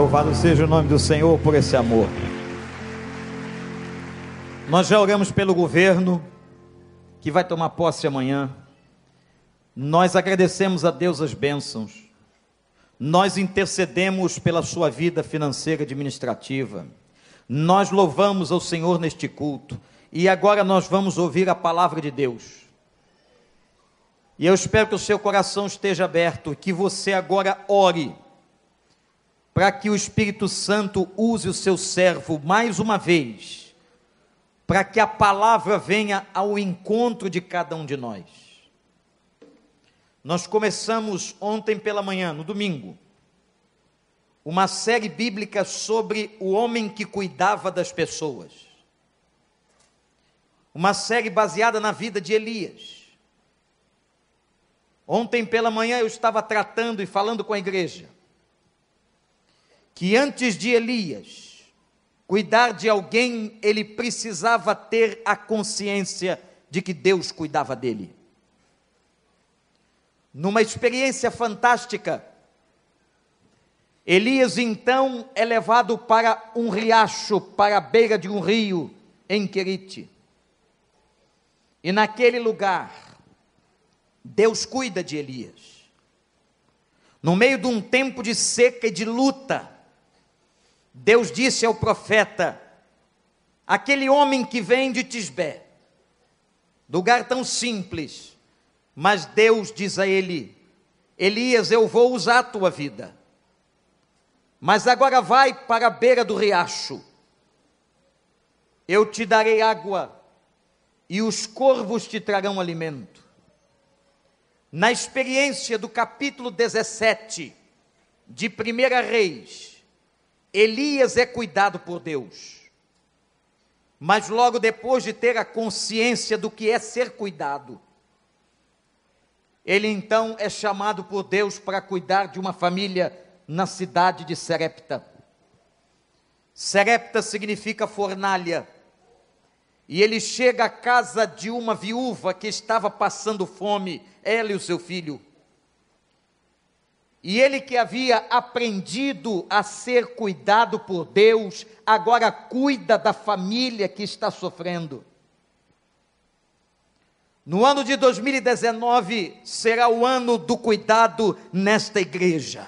Louvado seja o nome do Senhor por esse amor. Nós já oramos pelo governo que vai tomar posse amanhã. Nós agradecemos a Deus as bênçãos. Nós intercedemos pela sua vida financeira administrativa. Nós louvamos ao Senhor neste culto. E agora nós vamos ouvir a palavra de Deus. E eu espero que o seu coração esteja aberto, que você agora ore para que o Espírito Santo use o seu servo mais uma vez, para que a palavra venha ao encontro de cada um de nós. Nós começamos ontem pela manhã, no domingo, uma série bíblica sobre o homem que cuidava das pessoas. Uma série baseada na vida de Elias. Ontem pela manhã eu estava tratando e falando com a igreja que antes de Elias cuidar de alguém, ele precisava ter a consciência de que Deus cuidava dele. Numa experiência fantástica, Elias então é levado para um riacho, para a beira de um rio, em Querite. E naquele lugar, Deus cuida de Elias. No meio de um tempo de seca e de luta, Deus disse ao profeta: aquele homem que vem de Tisbé, lugar tão simples, mas Deus diz a ele: Elias, eu vou usar a tua vida, mas agora vai para a beira do riacho, eu te darei água e os corvos te trarão alimento. Na experiência do capítulo 17 de 1 Reis, Elias é cuidado por Deus. Mas logo depois de ter a consciência do que é ser cuidado, ele então é chamado por Deus para cuidar de uma família na cidade de Serepta. Serepta significa fornalha. E ele chega à casa de uma viúva que estava passando fome, ela e o seu filho. E ele que havia aprendido a ser cuidado por Deus, agora cuida da família que está sofrendo. No ano de 2019 será o ano do cuidado nesta igreja.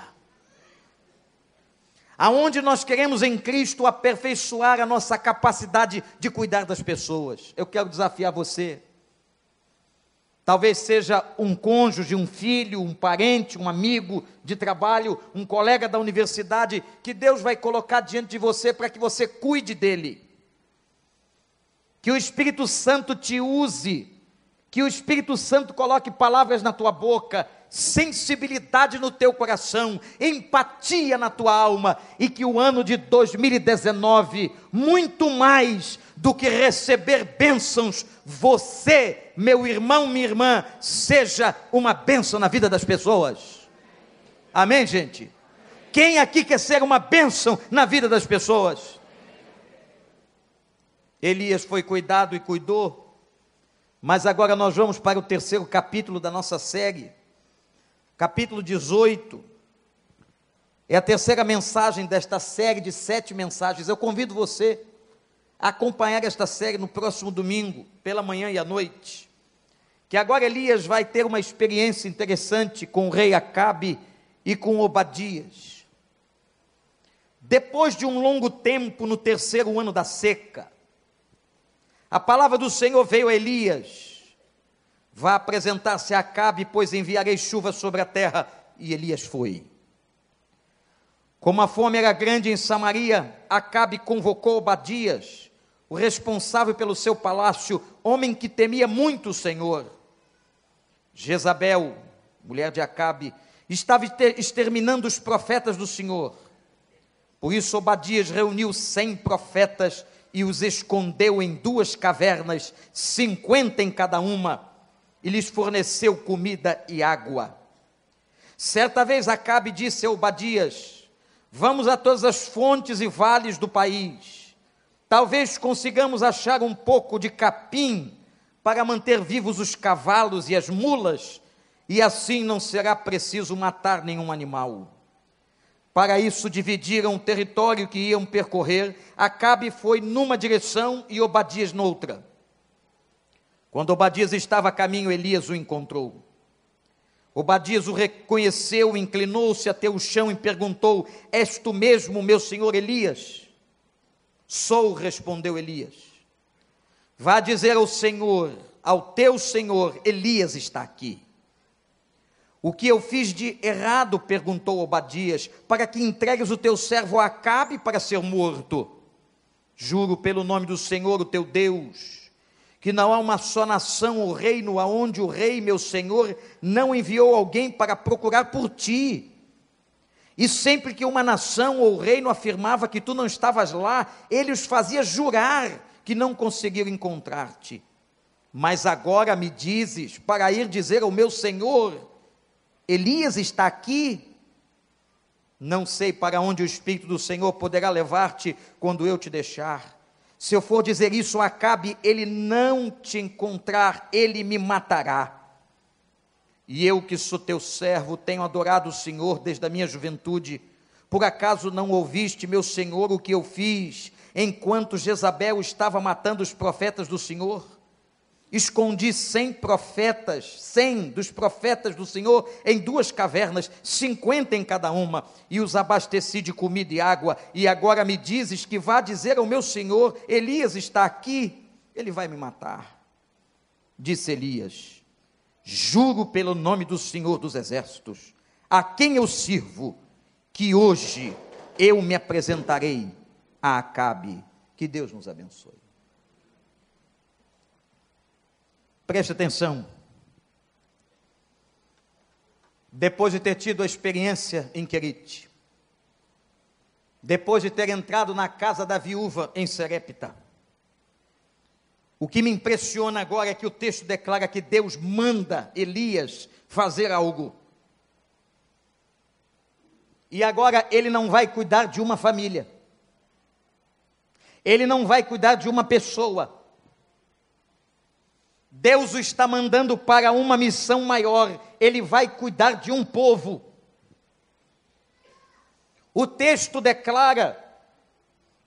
Aonde nós queremos em Cristo aperfeiçoar a nossa capacidade de cuidar das pessoas. Eu quero desafiar você Talvez seja um cônjuge, um filho, um parente, um amigo de trabalho, um colega da universidade, que Deus vai colocar diante de você para que você cuide dele. Que o Espírito Santo te use, que o Espírito Santo coloque palavras na tua boca, sensibilidade no teu coração, empatia na tua alma, e que o ano de 2019, muito mais do que receber bênçãos, você, meu irmão, minha irmã, seja uma bênção na vida das pessoas. Amém, gente? Quem aqui quer ser uma bênção na vida das pessoas? Elias foi cuidado e cuidou, mas agora nós vamos para o terceiro capítulo da nossa série, capítulo 18. É a terceira mensagem desta série de sete mensagens. Eu convido você acompanhar esta série no próximo domingo, pela manhã e à noite. Que agora Elias vai ter uma experiência interessante com o rei Acabe e com Obadias. Depois de um longo tempo, no terceiro ano da seca, a palavra do Senhor veio a Elias: Vá apresentar-se a Acabe, pois enviarei chuva sobre a terra. E Elias foi. Como a fome era grande em Samaria, Acabe convocou Obadias, o responsável pelo seu palácio, homem que temia muito o Senhor. Jezabel, mulher de Acabe, estava exterminando os profetas do Senhor. Por isso Obadias reuniu cem profetas e os escondeu em duas cavernas, cinquenta em cada uma, e lhes forneceu comida e água. Certa vez Acabe disse a Obadias: Vamos a todas as fontes e vales do país Talvez consigamos achar um pouco de capim para manter vivos os cavalos e as mulas, e assim não será preciso matar nenhum animal. Para isso dividiram o território que iam percorrer. Acabe foi numa direção e Obadias noutra. Quando Obadias estava a caminho, Elias o encontrou. Obadias o reconheceu, inclinou-se até o chão e perguntou: És tu mesmo, meu senhor Elias? Sou, respondeu Elias. Vá dizer ao Senhor, ao teu senhor, Elias está aqui. O que eu fiz de errado? perguntou Obadias, para que entregues o teu servo a Acabe para ser morto. Juro pelo nome do Senhor, o teu Deus, que não há uma só nação ou reino aonde o rei, meu senhor, não enviou alguém para procurar por ti. E sempre que uma nação ou reino afirmava que tu não estavas lá, ele os fazia jurar que não conseguiram encontrar-te. Mas agora me dizes para ir dizer ao meu senhor: Elias está aqui. Não sei para onde o Espírito do Senhor poderá levar-te quando eu te deixar. Se eu for dizer isso Acabe, ele não te encontrar, ele me matará. E eu, que sou teu servo, tenho adorado o Senhor desde a minha juventude. Por acaso não ouviste, meu Senhor, o que eu fiz, enquanto Jezabel estava matando os profetas do Senhor? Escondi cem profetas, cem dos profetas do Senhor em duas cavernas, cinquenta em cada uma, e os abasteci de comida e água, e agora me dizes que vá dizer ao meu Senhor, Elias está aqui, ele vai me matar. Disse Elias, juro pelo nome do Senhor dos exércitos, a quem eu sirvo, que hoje eu me apresentarei a Acabe, que Deus nos abençoe. Preste atenção. Depois de ter tido a experiência em Querite, depois de ter entrado na casa da viúva em Serepta, o que me impressiona agora é que o texto declara que Deus manda Elias fazer algo. E agora ele não vai cuidar de uma família, ele não vai cuidar de uma pessoa, Deus o está mandando para uma missão maior, ele vai cuidar de um povo. O texto declara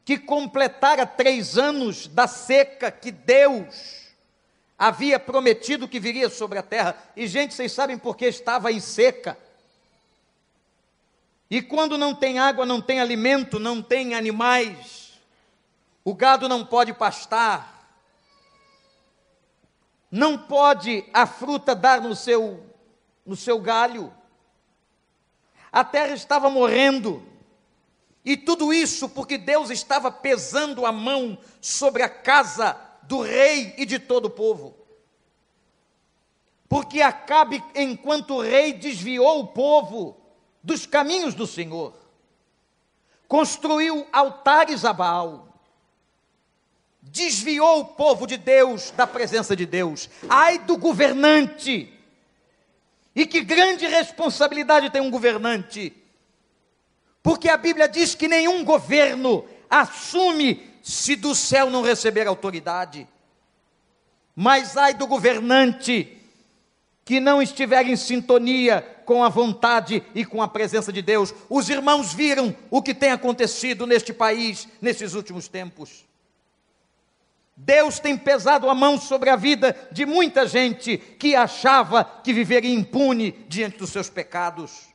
que completara três anos da seca que Deus havia prometido que viria sobre a terra. E, gente, vocês sabem por que estava em seca? E quando não tem água, não tem alimento, não tem animais, o gado não pode pastar, não pode a fruta dar no seu, no seu galho. A terra estava morrendo. E tudo isso porque Deus estava pesando a mão sobre a casa do rei e de todo o povo. Porque Acabe, enquanto rei, desviou o povo dos caminhos do Senhor, construiu altares a Baal, desviou o povo de Deus da presença de Deus. Ai do governante! E que grande responsabilidade tem um governante! Porque a Bíblia diz que nenhum governo assume se do céu não receber autoridade. Mas ai do governante que não estiver em sintonia com a vontade e com a presença de Deus. Os irmãos viram o que tem acontecido neste país nesses últimos tempos. Deus tem pesado a mão sobre a vida de muita gente que achava que viveria impune diante dos seus pecados.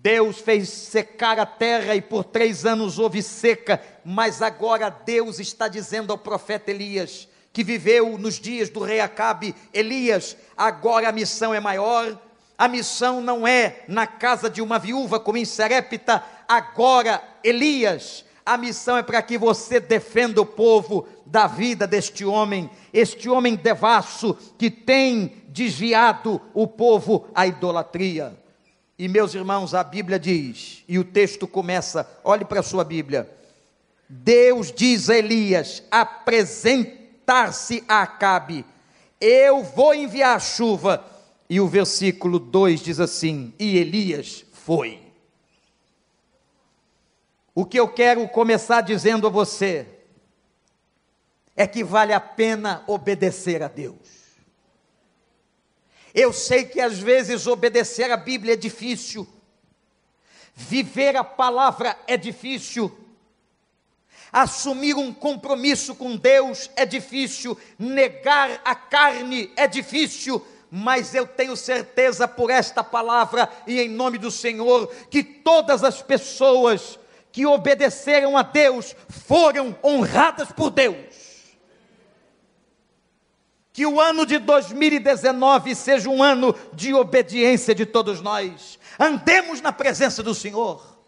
Deus fez secar a terra e por três anos houve seca, mas agora Deus está dizendo ao profeta Elias, que viveu nos dias do rei Acabe, Elias, agora a missão é maior, a missão não é na casa de uma viúva como em Serepta, agora Elias, a missão é para que você defenda o povo da vida deste homem, este homem devasso que tem desviado o povo à idolatria. E meus irmãos, a Bíblia diz, e o texto começa, olhe para a sua Bíblia. Deus diz a Elias: apresentar-se a Acabe, eu vou enviar a chuva. E o versículo 2 diz assim: E Elias foi. O que eu quero começar dizendo a você é que vale a pena obedecer a Deus. Eu sei que às vezes obedecer a Bíblia é difícil, Viver a palavra é difícil. Assumir um compromisso com Deus é difícil, negar a carne é difícil, mas eu tenho certeza por esta palavra e em nome do Senhor que todas as pessoas que obedeceram a Deus foram honradas por Deus. Que o ano de 2019 seja um ano de obediência de todos nós. Andemos na presença do Senhor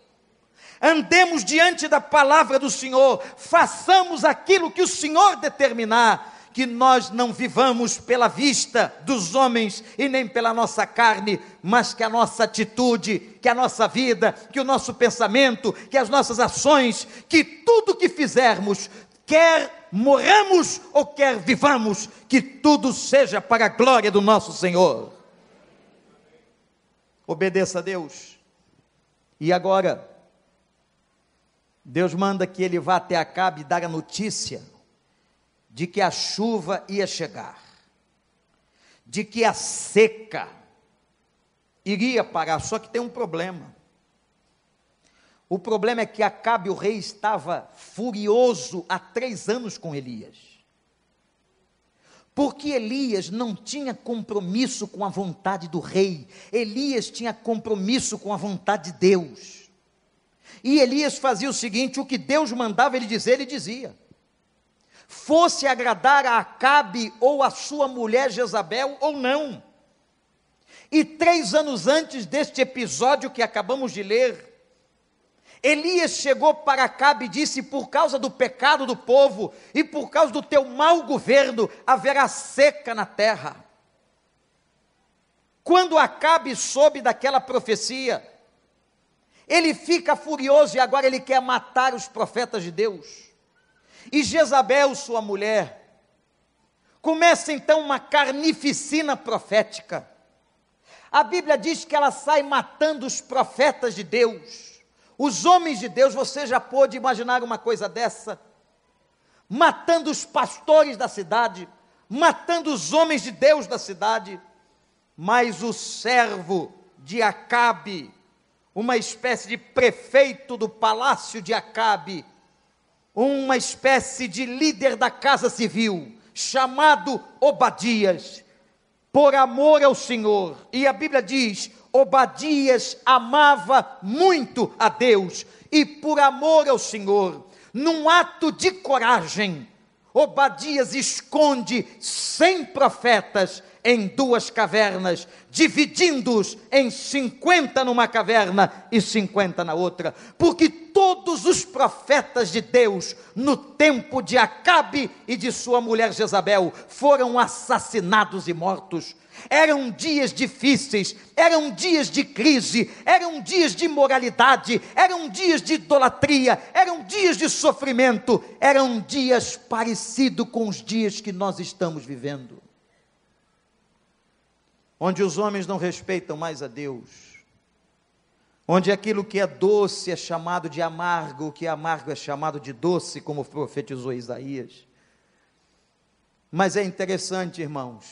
andemos diante da palavra do Senhor, façamos aquilo que o Senhor determinar, que nós não vivamos pela vista dos homens e nem pela nossa carne, mas que a nossa atitude, que a nossa vida, que o nosso pensamento, que as nossas ações, que tudo que fizermos, quer morramos ou quer vivamos, que tudo seja para a glória do nosso Senhor. Obedeça a Deus. E agora, Deus manda que ele vá até Acabe e dar a notícia de que a chuva ia chegar, de que a seca iria parar, só que tem um problema. O problema é que Acabe, o rei, estava furioso há três anos com Elias. Porque Elias não tinha compromisso com a vontade do rei, Elias tinha compromisso com a vontade de Deus. E Elias fazia o seguinte: o que Deus mandava ele dizer, ele dizia. Fosse agradar a Acabe ou a sua mulher Jezabel ou não. E três anos antes deste episódio que acabamos de ler, Elias chegou para Acabe e disse: Por causa do pecado do povo e por causa do teu mau governo, haverá seca na terra. Quando Acabe soube daquela profecia, ele fica furioso e agora ele quer matar os profetas de Deus. E Jezabel, sua mulher, começa então uma carnificina profética. A Bíblia diz que ela sai matando os profetas de Deus, os homens de Deus. Você já pôde imaginar uma coisa dessa? Matando os pastores da cidade, matando os homens de Deus da cidade. Mas o servo de Acabe, uma espécie de prefeito do palácio de Acabe, uma espécie de líder da casa civil, chamado Obadias, por amor ao Senhor. E a Bíblia diz: Obadias amava muito a Deus e por amor ao Senhor, num ato de coragem, Obadias esconde cem profetas em duas cavernas, dividindo-os em cinquenta numa caverna e cinquenta na outra, porque todos os profetas de Deus, no tempo de Acabe e de sua mulher Jezabel, foram assassinados e mortos. Eram dias difíceis, eram dias de crise, eram dias de imoralidade, eram dias de idolatria, eram dias de sofrimento, eram dias parecidos com os dias que nós estamos vivendo onde os homens não respeitam mais a Deus, onde aquilo que é doce é chamado de amargo, o que é amargo é chamado de doce, como profetizou Isaías. Mas é interessante, irmãos,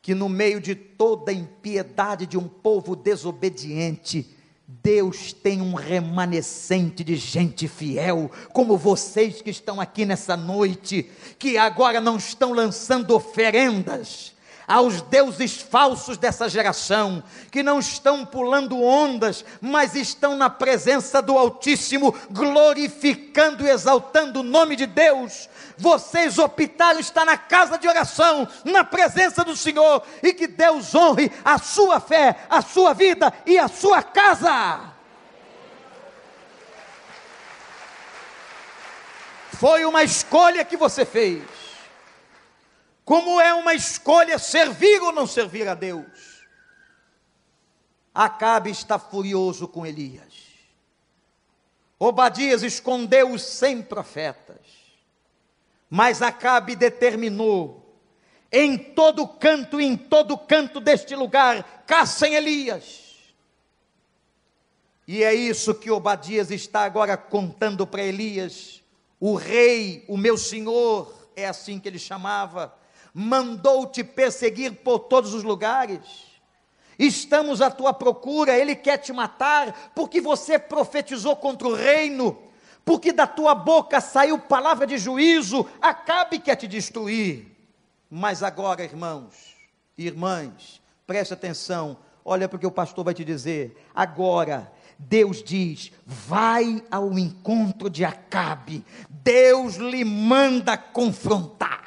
que no meio de toda a impiedade de um povo desobediente, Deus tem um remanescente de gente fiel, como vocês que estão aqui nessa noite, que agora não estão lançando oferendas, aos deuses falsos dessa geração, que não estão pulando ondas, mas estão na presença do Altíssimo, glorificando e exaltando o nome de Deus. Vocês optaram estar na casa de oração, na presença do Senhor, e que Deus honre a sua fé, a sua vida e a sua casa. Foi uma escolha que você fez. Como é uma escolha servir ou não servir a Deus. Acabe está furioso com Elias. Obadias escondeu os cem profetas. Mas Acabe determinou, em todo canto em todo canto deste lugar, caçem Elias. E é isso que Obadias está agora contando para Elias. O rei, o meu senhor, é assim que ele chamava, mandou-te perseguir por todos os lugares. Estamos à tua procura, ele quer te matar, porque você profetizou contra o reino, porque da tua boca saiu palavra de juízo, Acabe quer te destruir. Mas agora, irmãos e irmãs, preste atenção, olha porque o pastor vai te dizer. Agora, Deus diz: vai ao encontro de Acabe, Deus lhe manda confrontar.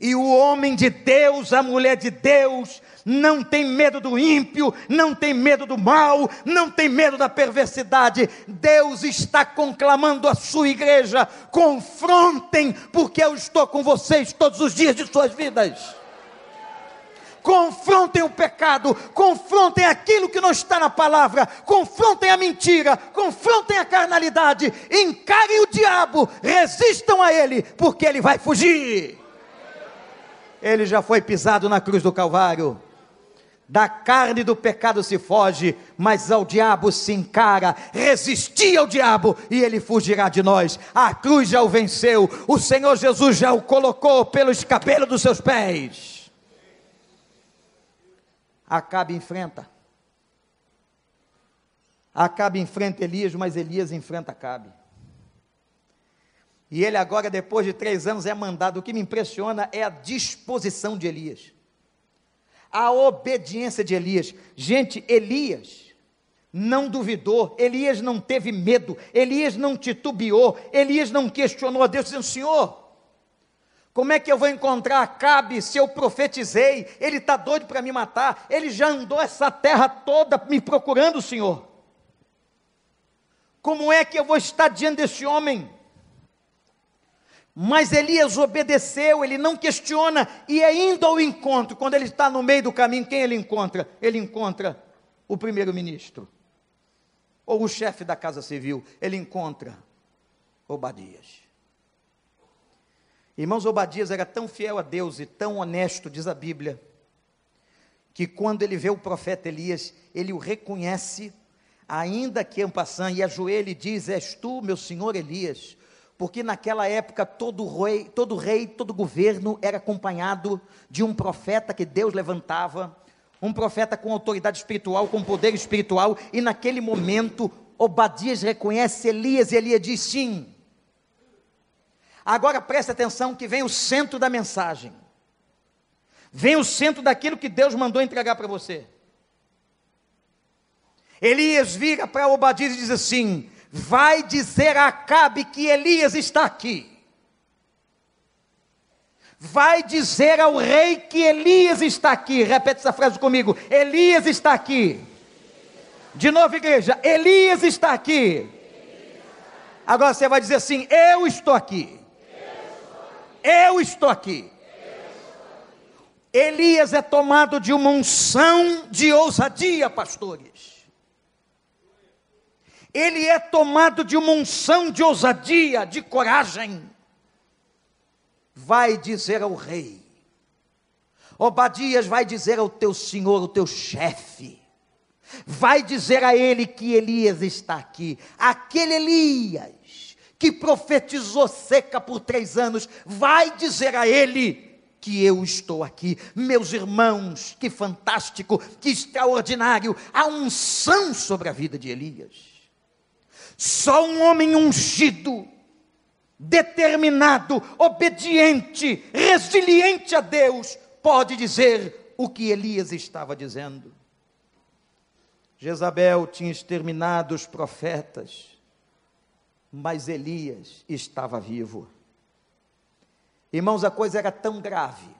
E o homem de Deus, a mulher de Deus, não tem medo do ímpio, não tem medo do mal, não tem medo da perversidade. Deus está conclamando a sua igreja: confrontem, porque eu estou com vocês todos os dias de suas vidas. Confrontem o pecado, confrontem aquilo que não está na palavra, confrontem a mentira, confrontem a carnalidade, encarem o diabo, resistam a ele, porque ele vai fugir. Ele já foi pisado na cruz do Calvário. Da carne do pecado se foge, mas ao diabo se encara. Resistir ao diabo e ele fugirá de nós. A cruz já o venceu. O Senhor Jesus já o colocou pelo escabelo dos seus pés. Acabe enfrenta. Acabe enfrenta Elias, mas Elias enfrenta Acabe. E ele agora, depois de três anos, é mandado. O que me impressiona é a disposição de Elias a obediência de Elias. Gente, Elias não duvidou, Elias não teve medo, Elias não titubeou, Elias não questionou a Deus, dizendo: Senhor, como é que eu vou encontrar Acabe se eu profetizei? Ele está doido para me matar, ele já andou essa terra toda me procurando, Senhor. Como é que eu vou estar diante desse homem? Mas Elias obedeceu, ele não questiona, e é indo ao encontro, quando ele está no meio do caminho, quem ele encontra? Ele encontra o primeiro-ministro, ou o chefe da Casa Civil, ele encontra Obadias. Irmãos, Obadias era tão fiel a Deus e tão honesto, diz a Bíblia, que quando ele vê o profeta Elias, ele o reconhece, ainda que em passando, e ajoelha e diz: És tu, meu senhor Elias? Porque naquela época todo rei, todo rei, todo governo era acompanhado de um profeta que Deus levantava, um profeta com autoridade espiritual, com poder espiritual, e naquele momento Obadias reconhece Elias e Elias diz sim. Agora preste atenção que vem o centro da mensagem. Vem o centro daquilo que Deus mandou entregar para você. Elias vira para Obadias e diz assim: vai dizer a Acabe que Elias está aqui. Vai dizer ao rei que Elias está aqui. Repete essa frase comigo: Elias está aqui. De novo, igreja, Elias está aqui. Agora você vai dizer assim: Eu estou aqui. Eu estou aqui. Elias é tomado de uma unção de ousadia, pastores ele é tomado de uma unção de ousadia, de coragem. Vai dizer ao rei, Obadias vai dizer ao teu senhor, o teu chefe, vai dizer a ele que Elias está aqui, aquele Elias que profetizou seca por três anos, vai dizer a ele que eu estou aqui. Meus irmãos, que fantástico, que extraordinário, a unção sobre a vida de Elias. Só um homem ungido, determinado, obediente, resiliente a Deus, pode dizer o que Elias estava dizendo. Jezabel tinha exterminado os profetas, mas Elias estava vivo. Irmãos, a coisa era tão grave.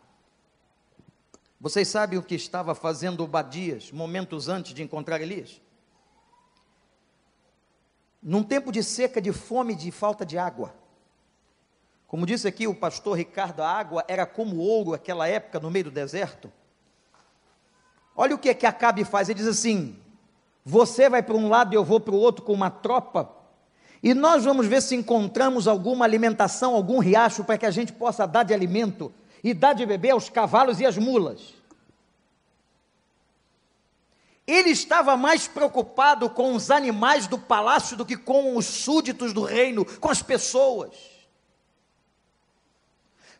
Vocês sabem o que estava fazendo Obadias momentos antes de encontrar Elias? Num tempo de seca, de fome, de falta de água. Como disse aqui o pastor Ricardo, a água era como ouro naquela época no meio do deserto. Olha o que é que Acabe faz, ele diz assim: você vai para um lado e eu vou para o outro com uma tropa, e nós vamos ver se encontramos alguma alimentação, algum riacho para que a gente possa dar de alimento e dar de beber aos cavalos e às mulas. Ele estava mais preocupado com os animais do palácio do que com os súditos do reino, com as pessoas.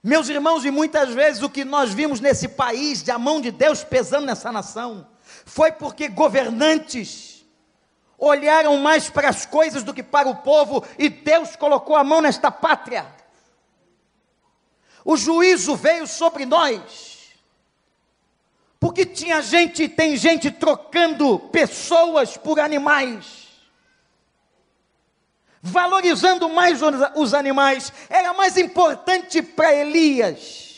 Meus irmãos, e muitas vezes o que nós vimos nesse país, de a mão de Deus pesando nessa nação, foi porque governantes olharam mais para as coisas do que para o povo, e Deus colocou a mão nesta pátria. O juízo veio sobre nós, porque tinha gente, tem gente trocando pessoas por animais. Valorizando mais os animais, era mais importante para Elias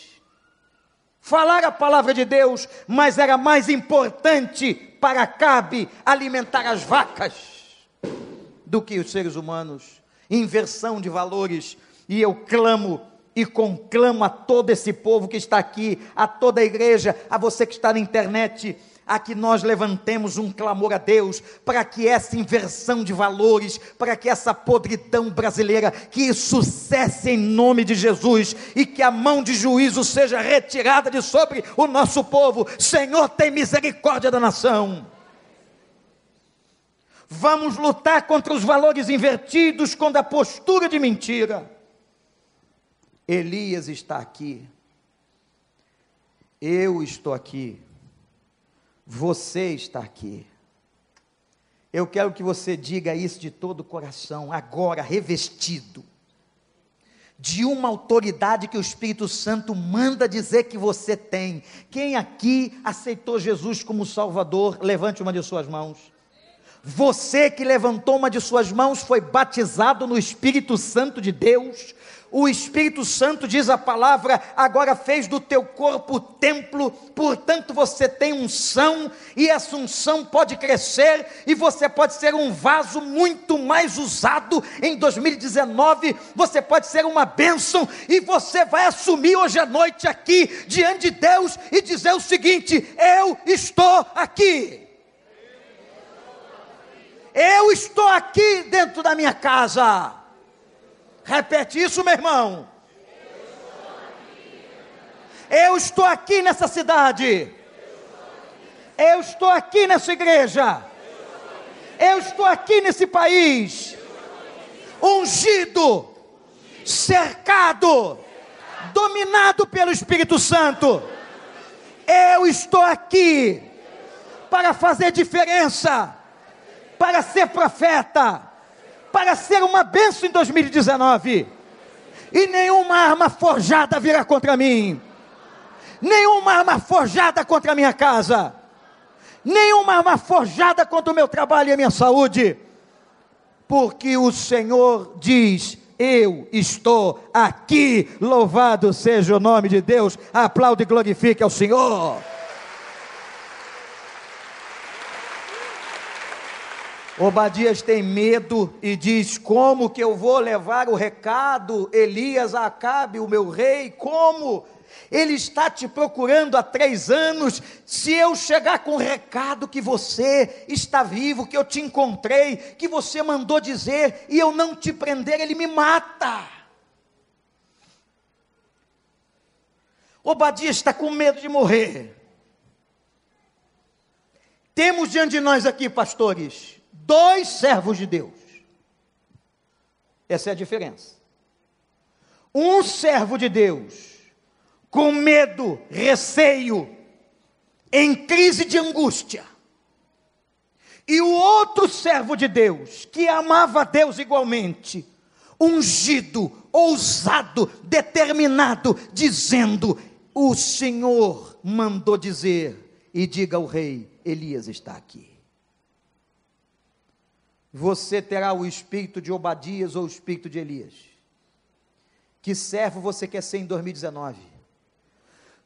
falar a palavra de Deus, mas era mais importante para Cabe alimentar as vacas do que os seres humanos. Inversão de valores, e eu clamo e conclamo a todo esse povo que está aqui, a toda a igreja, a você que está na internet, a que nós levantemos um clamor a Deus para que essa inversão de valores, para que essa podridão brasileira, que isso cesse em nome de Jesus e que a mão de juízo seja retirada de sobre o nosso povo. Senhor, tem misericórdia da nação. Vamos lutar contra os valores invertidos, contra a postura de mentira. Elias está aqui. Eu estou aqui. Você está aqui. Eu quero que você diga isso de todo o coração, agora, revestido de uma autoridade que o Espírito Santo manda dizer que você tem. Quem aqui aceitou Jesus como Salvador, levante uma de suas mãos. Você que levantou uma de suas mãos foi batizado no Espírito Santo de Deus, o Espírito Santo, diz a palavra, agora fez do teu corpo templo, portanto você tem unção, e essa unção pode crescer, e você pode ser um vaso muito mais usado. Em 2019, você pode ser uma bênção, e você vai assumir hoje à noite aqui, diante de Deus, e dizer o seguinte: Eu estou aqui. Eu estou aqui dentro da minha casa. Repete isso, meu irmão. Eu estou aqui nessa cidade. Eu estou aqui nessa igreja. Eu estou aqui nesse país. Ungido, cercado, dominado pelo Espírito Santo. Eu estou aqui para fazer diferença, para ser profeta para ser uma bênção em 2019. E nenhuma arma forjada virá contra mim. Nenhuma arma forjada contra a minha casa. Nenhuma arma forjada contra o meu trabalho e a minha saúde. Porque o Senhor diz: Eu estou aqui. Louvado seja o nome de Deus. Aplaude e glorifique ao Senhor. Obadias tem medo e diz: Como que eu vou levar o recado, Elias, a Acabe, o meu rei? Como? Ele está te procurando há três anos. Se eu chegar com o recado que você está vivo, que eu te encontrei, que você mandou dizer, e eu não te prender, ele me mata. Obadias está com medo de morrer. Temos diante de nós aqui, pastores, dois servos de Deus. Essa é a diferença. Um servo de Deus, com medo, receio, em crise de angústia. E o outro servo de Deus, que amava Deus igualmente, ungido, ousado, determinado, dizendo: O Senhor mandou dizer, e diga ao rei: Elias está aqui você terá o espírito de Obadias ou o espírito de Elias. Que servo você quer ser em 2019?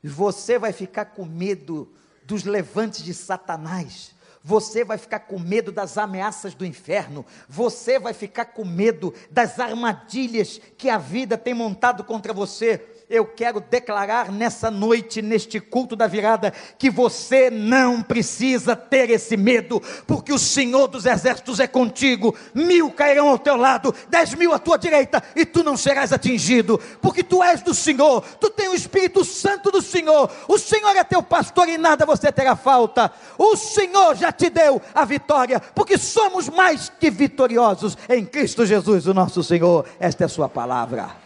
Você vai ficar com medo dos levantes de Satanás. Você vai ficar com medo das ameaças do inferno. Você vai ficar com medo das armadilhas que a vida tem montado contra você eu quero declarar nessa noite, neste culto da virada, que você não precisa ter esse medo, porque o Senhor dos Exércitos é contigo. Mil cairão ao teu lado, dez mil à tua direita, e tu não serás atingido, porque tu és do Senhor, tu tens o Espírito Santo do Senhor. O Senhor é teu pastor e nada você terá falta. O Senhor já te deu a vitória, porque somos mais que vitoriosos em Cristo Jesus, o nosso Senhor. Esta é a sua palavra.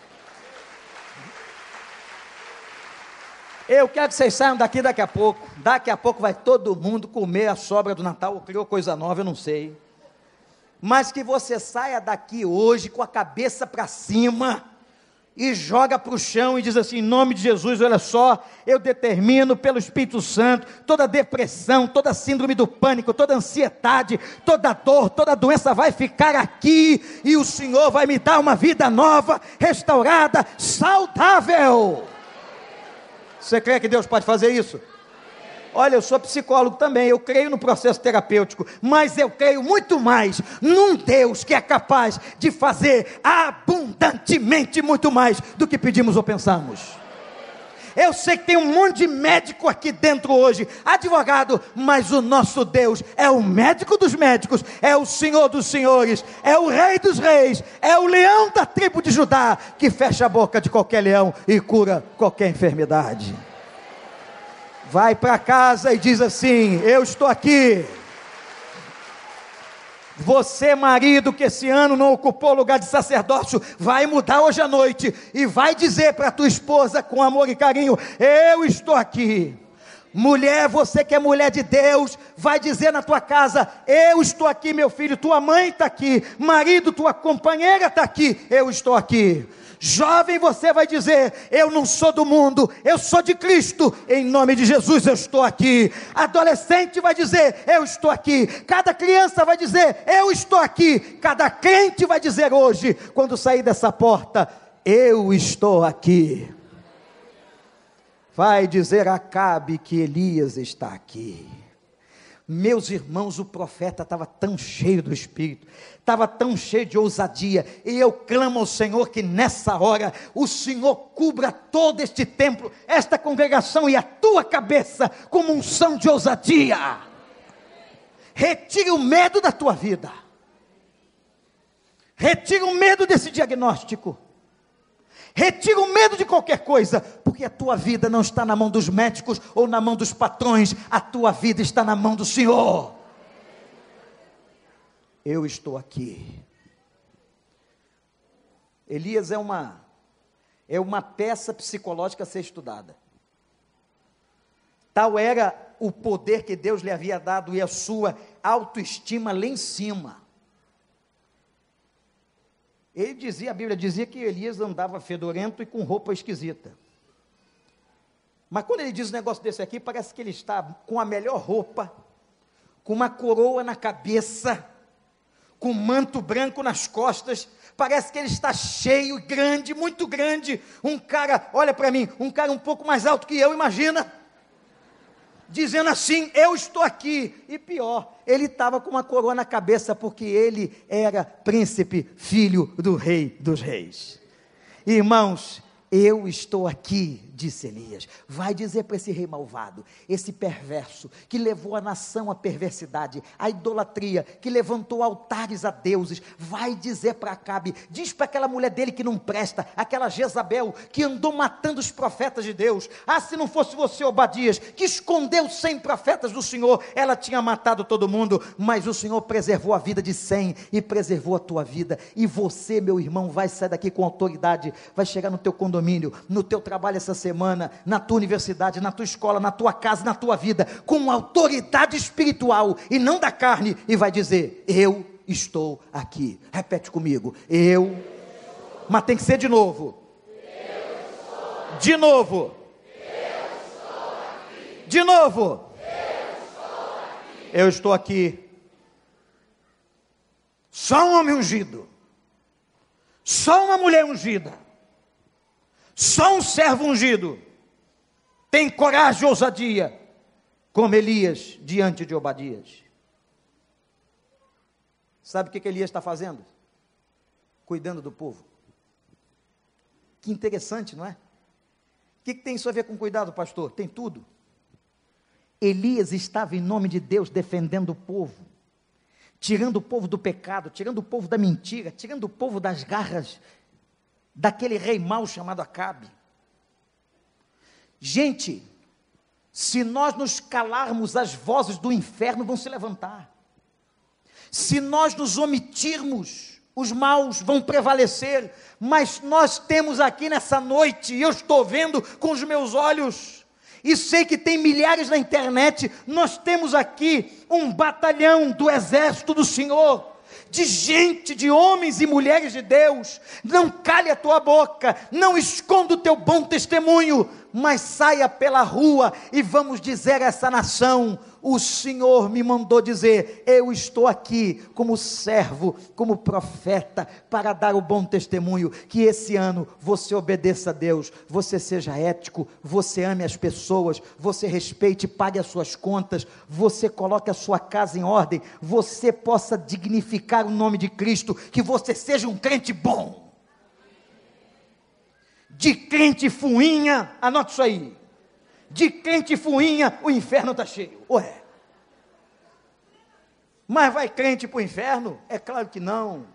Eu quero que vocês saiam daqui daqui a pouco. Daqui a pouco vai todo mundo comer a sobra do Natal, ou criou coisa nova, eu não sei. Mas que você saia daqui hoje com a cabeça para cima e joga para o chão e diz assim: em nome de Jesus, olha só, eu determino pelo Espírito Santo toda depressão, toda síndrome do pânico, toda ansiedade, toda dor, toda doença vai ficar aqui e o Senhor vai me dar uma vida nova, restaurada, saudável. Você crê que Deus pode fazer isso? Olha, eu sou psicólogo também, eu creio no processo terapêutico, mas eu creio muito mais num Deus que é capaz de fazer abundantemente muito mais do que pedimos ou pensamos. Eu sei que tem um monte de médico aqui dentro hoje, advogado, mas o nosso Deus é o médico dos médicos, é o Senhor dos senhores, é o Rei dos reis, é o leão da tribo de Judá que fecha a boca de qualquer leão e cura qualquer enfermidade vai para casa e diz assim: Eu estou aqui. Você, marido, que esse ano não ocupou o lugar de sacerdócio, vai mudar hoje à noite e vai dizer para tua esposa com amor e carinho: Eu estou aqui. Mulher, você que é mulher de Deus, vai dizer na tua casa: Eu estou aqui, meu filho, tua mãe está aqui, marido, tua companheira está aqui, eu estou aqui. Jovem, você vai dizer: Eu não sou do mundo, eu sou de Cristo, em nome de Jesus eu estou aqui. Adolescente vai dizer: Eu estou aqui. Cada criança vai dizer: Eu estou aqui. Cada crente vai dizer hoje, quando sair dessa porta: Eu estou aqui. Vai dizer Acabe que Elias está aqui. Meus irmãos, o profeta estava tão cheio do Espírito, estava tão cheio de ousadia, e eu clamo ao Senhor que nessa hora o Senhor cubra todo este templo, esta congregação e a tua cabeça como um som de ousadia. Retire o medo da tua vida, retire o medo desse diagnóstico. Retira o medo de qualquer coisa, porque a tua vida não está na mão dos médicos ou na mão dos patrões, a tua vida está na mão do Senhor. Eu estou aqui. Elias é uma é uma peça psicológica a ser estudada. Tal era o poder que Deus lhe havia dado e a sua autoestima lá em cima. Ele dizia, a Bíblia dizia que Elias andava fedorento e com roupa esquisita. Mas quando ele diz um negócio desse aqui, parece que ele está com a melhor roupa, com uma coroa na cabeça, com um manto branco nas costas, parece que ele está cheio, grande, muito grande. Um cara, olha para mim, um cara um pouco mais alto que eu, imagina dizendo assim: Eu estou aqui. E pior, ele estava com uma coroa na cabeça, porque ele era príncipe, filho do rei dos reis. Irmãos, eu estou aqui disse Elias. Vai dizer para esse rei malvado, esse perverso, que levou a nação à perversidade, à idolatria, que levantou altares a deuses. Vai dizer para Acabe, diz para aquela mulher dele que não presta, aquela Jezabel, que andou matando os profetas de Deus. Ah, se não fosse você, Obadias, que escondeu cem profetas do Senhor, ela tinha matado todo mundo, mas o Senhor preservou a vida de cem e preservou a tua vida. E você, meu irmão, vai sair daqui com autoridade, vai chegar no teu condomínio, no teu trabalho essa semana semana, na tua universidade, na tua escola, na tua casa, na tua vida, com autoridade espiritual e não da carne, e vai dizer: Eu estou aqui. Repete comigo: Eu. Mas tem que ser de novo. De novo. De novo. Eu estou aqui. Só um homem ungido. Só uma mulher ungida só um servo ungido tem coragem e ousadia, como Elias diante de Obadias. Sabe o que, que Elias está fazendo? Cuidando do povo. Que interessante, não é? O que, que tem isso a ver com cuidado, pastor? Tem tudo. Elias estava em nome de Deus defendendo o povo, tirando o povo do pecado, tirando o povo da mentira, tirando o povo das garras daquele rei mau chamado Acabe. Gente, se nós nos calarmos, as vozes do inferno vão se levantar. Se nós nos omitirmos, os maus vão prevalecer. Mas nós temos aqui nessa noite, eu estou vendo com os meus olhos, e sei que tem milhares na internet, nós temos aqui um batalhão do exército do Senhor de gente, de homens e mulheres de Deus. Não cale a tua boca, não esconda o teu bom testemunho, mas saia pela rua e vamos dizer a essa nação: o Senhor me mandou dizer, eu estou aqui como servo, como profeta, para dar o bom testemunho. Que esse ano você obedeça a Deus, você seja ético, você ame as pessoas, você respeite, pague as suas contas, você coloque a sua casa em ordem, você possa dignificar o nome de Cristo, que você seja um crente bom de crente fuinha, anote isso aí. De crente fuinha, o inferno está cheio. Ué. Mas vai crente para o inferno? É claro que não.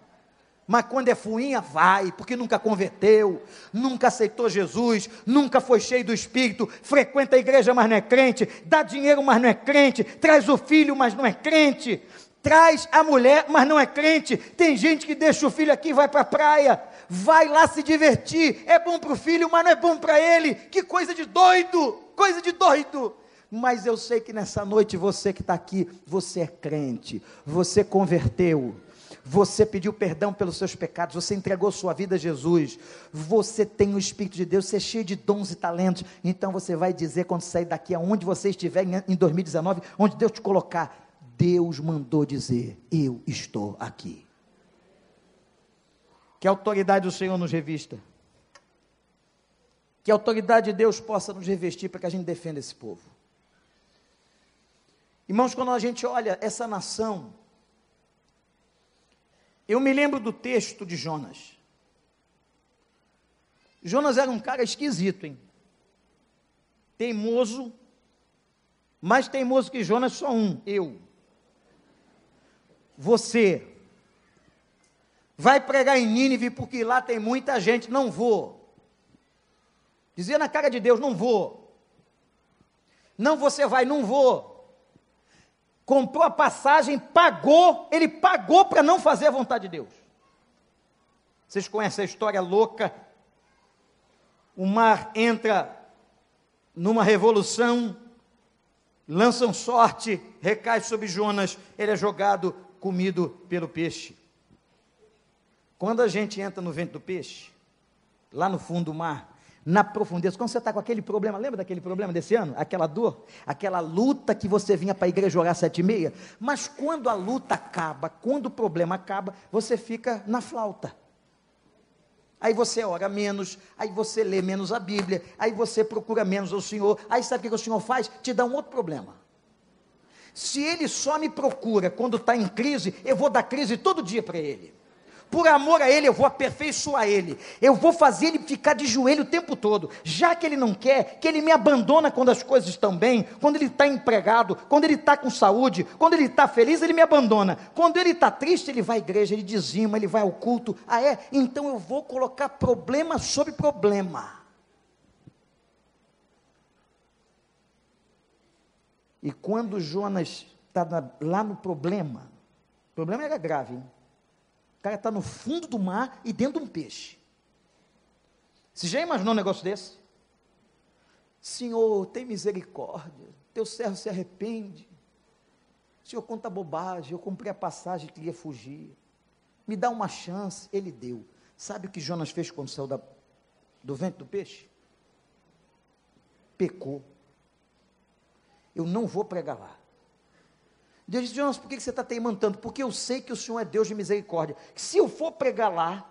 Mas quando é fuinha, vai, porque nunca converteu, nunca aceitou Jesus, nunca foi cheio do Espírito, frequenta a igreja, mas não é crente, dá dinheiro, mas não é crente, traz o filho, mas não é crente, traz a mulher, mas não é crente. Tem gente que deixa o filho aqui e vai para a praia, vai lá se divertir, é bom para o filho, mas não é bom para ele. Que coisa de doido, coisa de doido. Mas eu sei que nessa noite você que está aqui, você é crente, você converteu, você pediu perdão pelos seus pecados, você entregou sua vida a Jesus, você tem o Espírito de Deus, você é cheio de dons e talentos. Então você vai dizer quando sair daqui, aonde você estiver em 2019, onde Deus te colocar, Deus mandou dizer: Eu estou aqui. Que autoridade do Senhor nos revista. Que a autoridade de Deus possa nos revestir para que a gente defenda esse povo. Irmãos, quando a gente olha essa nação, eu me lembro do texto de Jonas. Jonas era um cara esquisito, hein? Teimoso, mais teimoso que Jonas, só um, eu. Você vai pregar em Nínive porque lá tem muita gente, não vou. Dizia na cara de Deus, não vou. Não você vai, não vou. Comprou a passagem, pagou, ele pagou para não fazer a vontade de Deus. Vocês conhecem a história louca? O mar entra numa revolução, lançam sorte, recai sobre Jonas, ele é jogado, comido pelo peixe. Quando a gente entra no vento do peixe, lá no fundo do mar, na profundeza, quando você está com aquele problema, lembra daquele problema desse ano? Aquela dor, aquela luta que você vinha para a igreja orar sete e meia, mas quando a luta acaba, quando o problema acaba, você fica na flauta. Aí você ora menos, aí você lê menos a Bíblia, aí você procura menos o Senhor, aí sabe o que o Senhor faz? Te dá um outro problema. Se ele só me procura quando está em crise, eu vou dar crise todo dia para ele por amor a Ele, eu vou aperfeiçoar Ele, eu vou fazer Ele ficar de joelho o tempo todo, já que Ele não quer, que Ele me abandona quando as coisas estão bem, quando Ele está empregado, quando Ele está com saúde, quando Ele está feliz, Ele me abandona, quando Ele está triste, Ele vai à igreja, Ele dizima, Ele vai ao culto, ah é? Então eu vou colocar problema sobre problema. E quando Jonas está lá no problema, o problema era grave, hein? Cara está no fundo do mar e dentro de um peixe. Você já imaginou um negócio desse? Senhor, tem misericórdia, teu servo se arrepende. Senhor, conta bobagem, eu comprei a passagem que ia fugir. Me dá uma chance, ele deu. Sabe o que Jonas fez quando saiu da, do vento do peixe? Pecou. Eu não vou pregar lá. Deus disse, Jonas, por que você está teimando tanto? Porque eu sei que o Senhor é Deus de misericórdia. Se eu for pregar lá,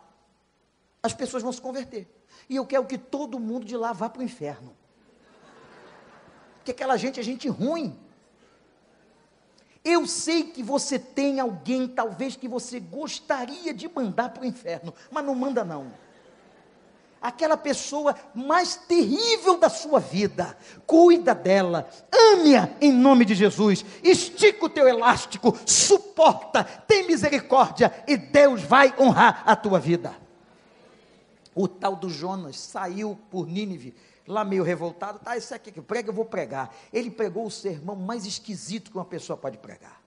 as pessoas vão se converter. E eu quero que todo mundo de lá vá para o inferno. Porque aquela gente é gente ruim. Eu sei que você tem alguém, talvez, que você gostaria de mandar para o inferno, mas não manda não aquela pessoa mais terrível da sua vida. Cuida dela, ame-a em nome de Jesus. Estica o teu elástico, suporta, tem misericórdia e Deus vai honrar a tua vida. O tal do Jonas saiu por Nínive, lá meio revoltado, tá, isso aqui que prega, eu vou pregar. Ele pregou o sermão mais esquisito que uma pessoa pode pregar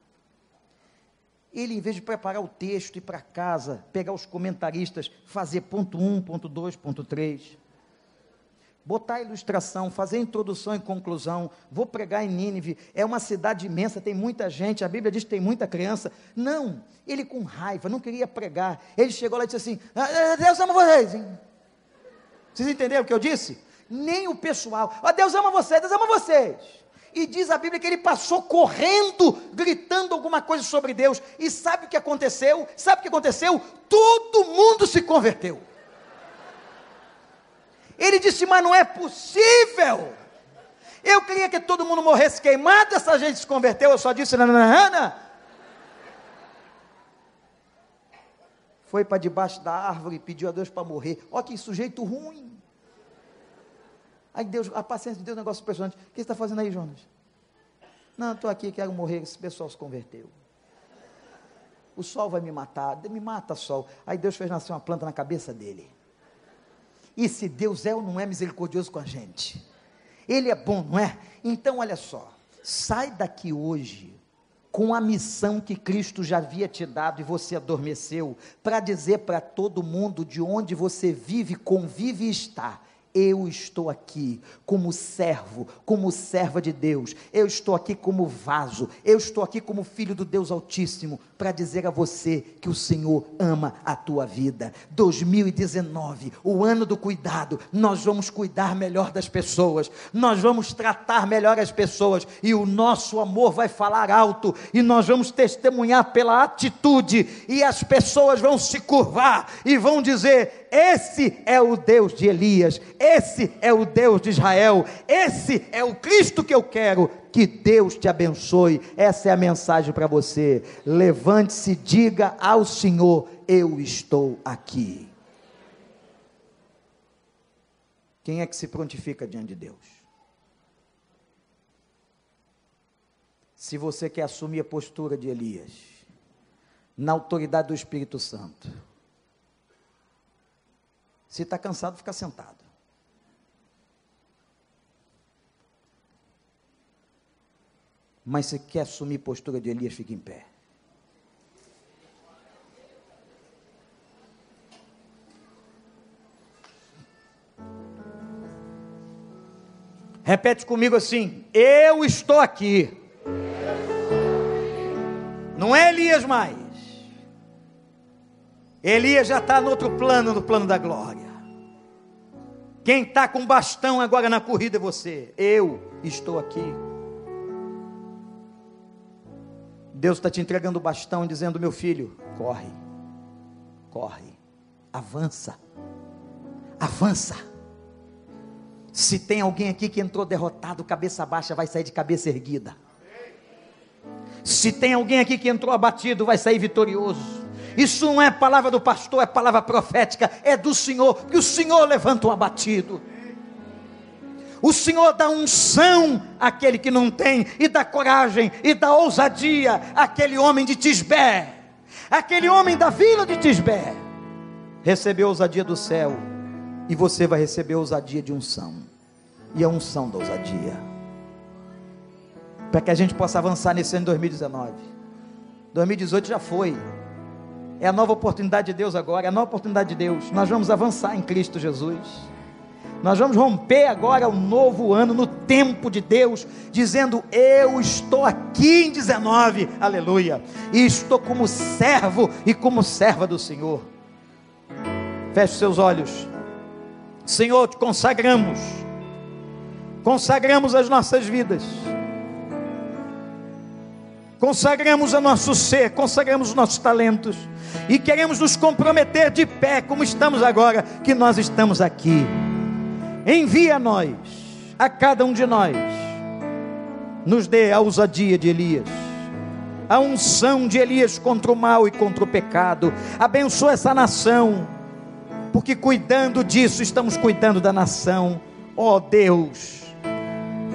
ele, em vez de preparar o texto, ir para casa, pegar os comentaristas, fazer ponto 1, ponto 2, ponto 3, botar a ilustração, fazer a introdução e conclusão, vou pregar em Nínive, é uma cidade imensa, tem muita gente, a Bíblia diz que tem muita criança. Não, ele com raiva, não queria pregar. Ele chegou lá e disse assim: ah, ah, Deus ama vocês. Hein? Vocês entenderam o que eu disse? Nem o pessoal, oh, Deus ama vocês, Deus ama vocês. E diz a Bíblia que ele passou correndo, gritando alguma coisa sobre Deus. E sabe o que aconteceu? Sabe o que aconteceu? Todo mundo se converteu. Ele disse: Mas não é possível. Eu queria que todo mundo morresse queimado, essa gente se converteu. Eu só disse: Ana. Foi para debaixo da árvore e pediu a Deus para morrer. Olha que sujeito ruim. Aí Deus, a paciência de Deus é um negócio impressionante. O que você está fazendo aí, Jonas? Não, estou aqui, quero morrer. Esse pessoal se converteu. O sol vai me matar. Me mata, sol. Aí Deus fez nascer uma planta na cabeça dele. E se Deus é ou não é misericordioso com a gente? Ele é bom, não é? Então, olha só, sai daqui hoje com a missão que Cristo já havia te dado e você adormeceu, para dizer para todo mundo de onde você vive, convive e está eu estou aqui como servo, como serva de Deus. Eu estou aqui como vaso. Eu estou aqui como filho do Deus Altíssimo para dizer a você que o Senhor ama a tua vida. 2019, o ano do cuidado. Nós vamos cuidar melhor das pessoas. Nós vamos tratar melhor as pessoas e o nosso amor vai falar alto e nós vamos testemunhar pela atitude e as pessoas vão se curvar e vão dizer: esse é o Deus de Elias, esse é o Deus de Israel, esse é o Cristo que eu quero. Que Deus te abençoe. Essa é a mensagem para você. Levante-se e diga ao Senhor: Eu estou aqui. Quem é que se prontifica diante de Deus? Se você quer assumir a postura de Elias, na autoridade do Espírito Santo, se está cansado, fica sentado. Mas se quer assumir postura de Elias, fica em pé. Repete comigo assim: Eu estou aqui. Não é Elias mais. Elias já está no outro plano, no plano da glória. Quem está com bastão agora na corrida é você. Eu estou aqui. Deus está te entregando o bastão, dizendo: meu filho, corre, corre, avança, avança. Se tem alguém aqui que entrou derrotado, cabeça baixa, vai sair de cabeça erguida. Se tem alguém aqui que entrou abatido, vai sair vitorioso. Isso não é palavra do pastor, é palavra profética, é do Senhor, que o Senhor levanta o abatido. O Senhor dá unção àquele que não tem, e dá coragem, e dá ousadia àquele homem de Tisbé, aquele homem da vila de Tisbé. Recebeu ousadia do céu, e você vai receber ousadia de unção, e a unção da ousadia, para que a gente possa avançar nesse ano de 2019. 2018 já foi, é a nova oportunidade de Deus agora, é a nova oportunidade de Deus. Nós vamos avançar em Cristo Jesus. Nós vamos romper agora o novo ano no tempo de Deus, dizendo: Eu estou aqui em 19, aleluia, e estou como servo e como serva do Senhor. Feche seus olhos, Senhor, te consagramos, consagramos as nossas vidas consagramos o nosso ser, consagramos os nossos talentos e queremos nos comprometer de pé, como estamos agora, que nós estamos aqui. Envia a nós, a cada um de nós, nos dê a ousadia de Elias, a unção de Elias contra o mal e contra o pecado. Abençoa essa nação, porque cuidando disso, estamos cuidando da nação. Ó oh, Deus,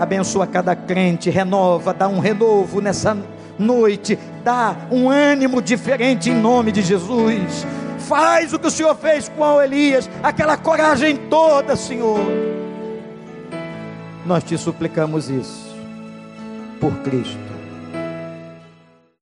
abençoa cada crente, renova, dá um renovo nessa noite. Dá um ânimo diferente em nome de Jesus. Faz o que o Senhor fez com Elias, aquela coragem toda, Senhor. Nós te suplicamos isso, por Cristo.